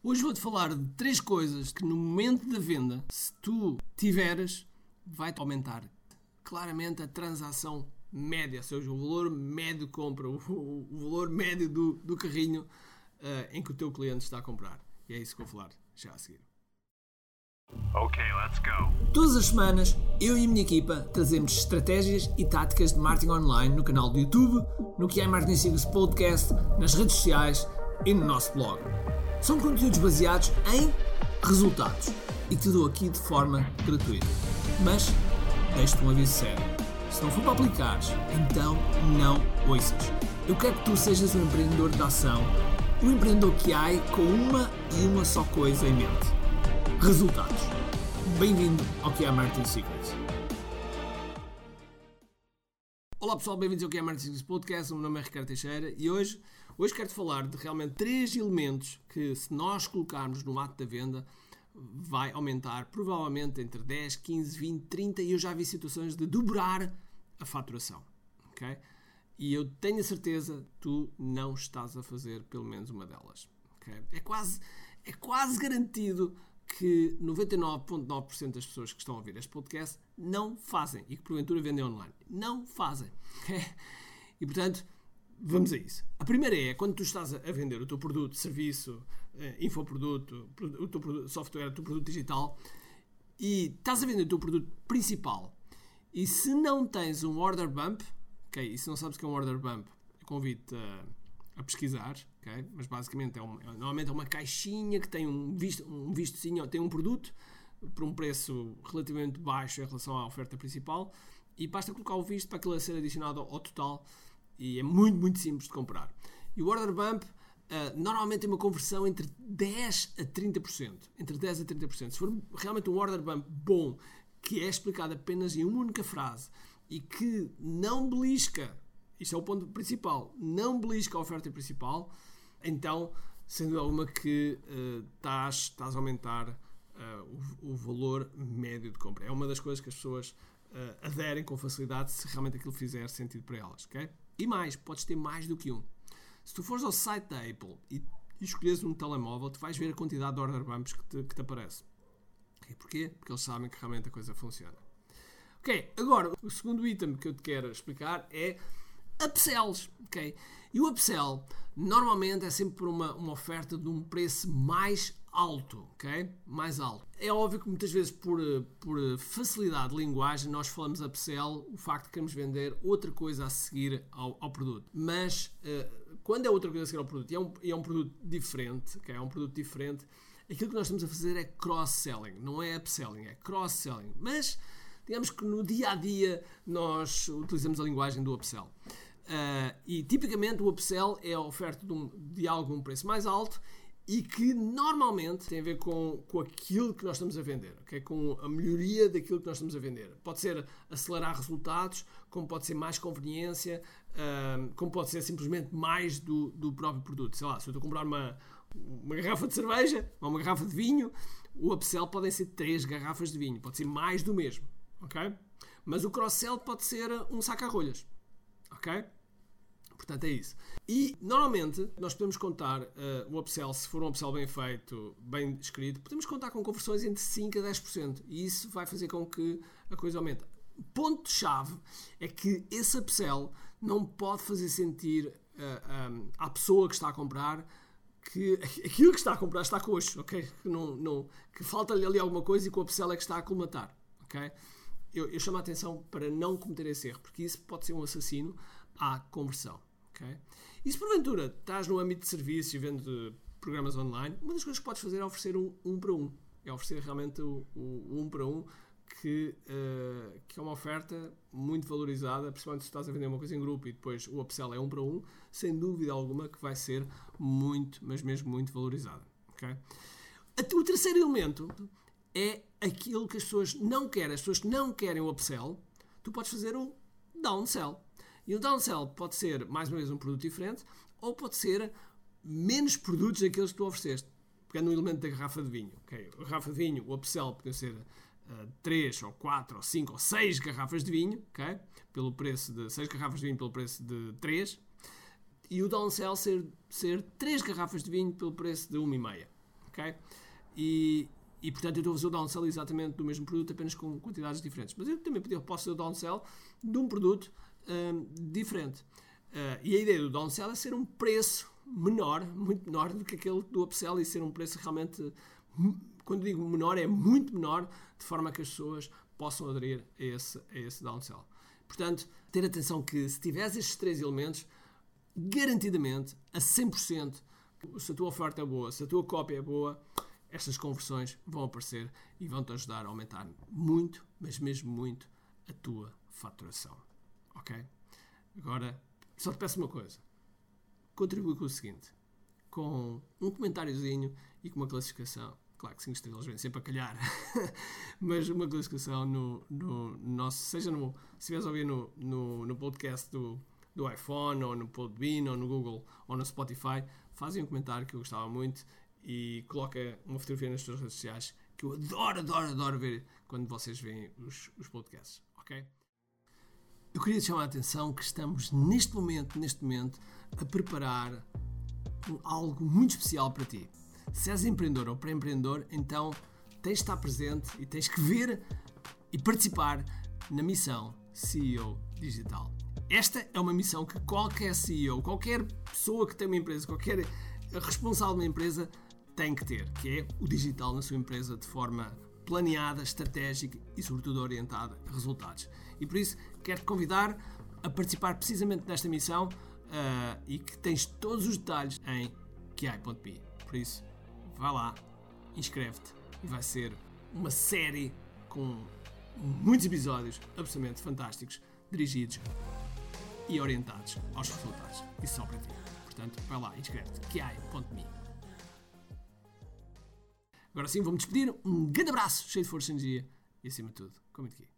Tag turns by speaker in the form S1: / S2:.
S1: Hoje vou-te falar de três coisas que no momento da venda, se tu tiveres, vai-te aumentar claramente a transação média, ou seja, o valor médio de compra, o, o valor médio do, do carrinho uh, em que o teu cliente está a comprar. E é isso que vou falar já a seguir.
S2: Ok, let's go.
S1: Todas as semanas, eu e a minha equipa trazemos estratégias e táticas de marketing online no canal do YouTube, no que é Marketing Secrets Podcast, nas redes sociais e no nosso blog. São conteúdos baseados em resultados e te dou aqui de forma gratuita. Mas deixo-te um aviso sério. Se não for para aplicares, então não ouças. Eu quero que tu sejas um empreendedor de ação, um empreendedor que há com uma e uma só coisa em mente: resultados. Bem-vindo ao que é Marketing Secrets. Olá pessoal, bem-vindos ao que é Marketing Podcast. O meu nome é Ricardo Teixeira e hoje Hoje quero-te falar de realmente três elementos que, se nós colocarmos no ato da venda, vai aumentar provavelmente entre 10, 15, 20, 30 e eu já vi situações de dobrar a faturação. Okay? E eu tenho a certeza tu não estás a fazer pelo menos uma delas. Okay? É, quase, é quase garantido que 99,9% das pessoas que estão a ouvir este podcast não fazem e que porventura vendem online. Não fazem. E portanto vamos a isso. A primeira é quando tu estás a vender o teu produto, serviço, eh, infoproduto, o teu produto, software, o teu produto digital e estás a vender o teu produto principal e se não tens um order bump, ok, e se não sabes o que é um order bump, convido-te a, a, pesquisar, ok, mas basicamente é, uma, normalmente é uma caixinha que tem um visto, um vistozinho, tem um produto por um preço relativamente baixo em relação à oferta principal e basta colocar o visto para aquilo ser adicionado ao total e é muito, muito simples de comprar. E o order bump uh, normalmente tem uma conversão entre 10 a 30%. Entre 10 a 30%. Se for realmente um order bump bom, que é explicado apenas em uma única frase e que não belisca, isto é o ponto principal, não belisca a oferta principal, então, dúvida alguma que uh, estás, a aumentar uh, o, o, valor médio de compra. É uma das coisas que as pessoas uh, aderem com facilidade se realmente aquilo fizer sentido para elas, ok? E mais, podes ter mais do que um. Se tu fores ao site da Apple e, e escolheres um telemóvel, tu vais ver a quantidade de order bumps que te, que te aparece. E porquê? Porque eles sabem que realmente a coisa funciona. Ok, agora o segundo item que eu te quero explicar é upsells. Ok? E o upsell normalmente é sempre uma, uma oferta de um preço mais alto, ok? Mais alto. É óbvio que muitas vezes por, por facilidade de linguagem nós falamos upsell, o facto de queremos vender outra coisa a seguir ao, ao produto. Mas uh, quando é outra coisa a seguir ao produto e é um, é um produto diferente, okay? é um produto diferente, aquilo que nós estamos a fazer é cross-selling, não é upselling, é cross-selling. Mas digamos que no dia a dia nós utilizamos a linguagem do upsell. Uh, e tipicamente o upsell é a oferta de, um, de algo a um preço mais alto e que normalmente tem a ver com, com aquilo que nós estamos a vender, okay? com a melhoria daquilo que nós estamos a vender. Pode ser acelerar resultados, como pode ser mais conveniência, um, como pode ser simplesmente mais do, do próprio produto. Sei lá, se eu estou a comprar uma, uma garrafa de cerveja ou uma garrafa de vinho, o upsell podem ser três garrafas de vinho, pode ser mais do mesmo, ok? Mas o cross-sell pode ser um saco a rolhas, ok? Portanto, é isso. E normalmente nós podemos contar uh, o upsell, se for um upsell bem feito, bem escrito, podemos contar com conversões entre 5% a 10%. E isso vai fazer com que a coisa aumente. Ponto-chave é que esse upsell não pode fazer sentir uh, eh, um, à pessoa que está a comprar que aquilo que está a comprar está coxo, ok? Que, não, não, que falta-lhe ali alguma coisa e que o upsell é que está a aclimatar, ok? Eu, eu chamo a atenção para não cometer esse erro, porque isso pode ser um assassino à conversão. Okay? E se porventura estás no âmbito de serviço e vendo programas online, uma das coisas que podes fazer é oferecer um, um para um. É oferecer realmente o, o um para um, que, uh, que é uma oferta muito valorizada, principalmente se estás a vender uma coisa em grupo e depois o upsell é um para um, sem dúvida alguma que vai ser muito, mas mesmo muito valorizada. Okay? O terceiro elemento é aquilo que as pessoas não querem, as pessoas que não querem o upsell, tu podes fazer um downsell. E o downsell pode ser, mais uma vez, um produto diferente ou pode ser menos produtos daqueles que tu ofereceste. Pegando no elemento da garrafa de vinho. Okay? A garrafa de vinho, o upsell pode ser uh, 3 ou 4 ou 5 ou 6 garrafas de vinho, okay? pelo preço de 6 garrafas de vinho pelo preço de 3. E o downsell ser, ser 3 garrafas de vinho pelo preço de 1,5. ok? E, e portanto eu estou a fazer o downsell exatamente do mesmo produto, apenas com quantidades diferentes. Mas eu também podia, posso fazer o downsell de um produto hum, diferente. Uh, e a ideia do downsell é ser um preço menor, muito menor do que aquele do upsell e ser um preço realmente, quando digo menor, é muito menor, de forma que as pessoas possam aderir a esse, a esse downsell. Portanto, ter atenção que se tiveres estes três elementos, garantidamente, a 100%, se a tua oferta é boa, se a tua cópia é boa, estas conversões vão aparecer e vão-te ajudar a aumentar muito, mas mesmo muito, a tua faturação. Ok? Agora, só te peço uma coisa. Contribui com o seguinte. Com um comentáriozinho e com uma classificação. Claro que 5 estrelas vem sempre a calhar. mas uma classificação no, no, nosso... Seja no... Se estiveres a ouvir no, no, no podcast do, do iPhone, ou no Podbean, ou no Google, ou no Spotify, fazem um comentário que eu gostava muito e coloca uma fotografia nas suas redes sociais que eu adoro, adoro, adoro ver quando vocês veem os, os podcasts, ok? Eu queria chamar a atenção que estamos neste momento, neste momento, a preparar algo muito especial para ti. Se és empreendedor ou pré-empreendedor, então tens de estar presente e tens que ver e participar na missão CEO Digital. Esta é uma missão que qualquer CEO, qualquer pessoa que tem uma empresa, qualquer responsável de uma empresa tem que ter, que é o digital na sua empresa de forma planeada, estratégica e, sobretudo, orientada a resultados. E por isso quero te convidar a participar precisamente desta missão uh, e que tens todos os detalhes em kiai.pi. Por isso, vai lá, inscreve-te e vai ser uma série com muitos episódios absolutamente fantásticos, dirigidos e orientados aos resultados. E só para ti. Portanto, vai lá, inscreve-te, kiai.me. Agora sim, vou-me despedir. Um grande abraço, cheio de força e energia e, acima de tudo, com muito aqui.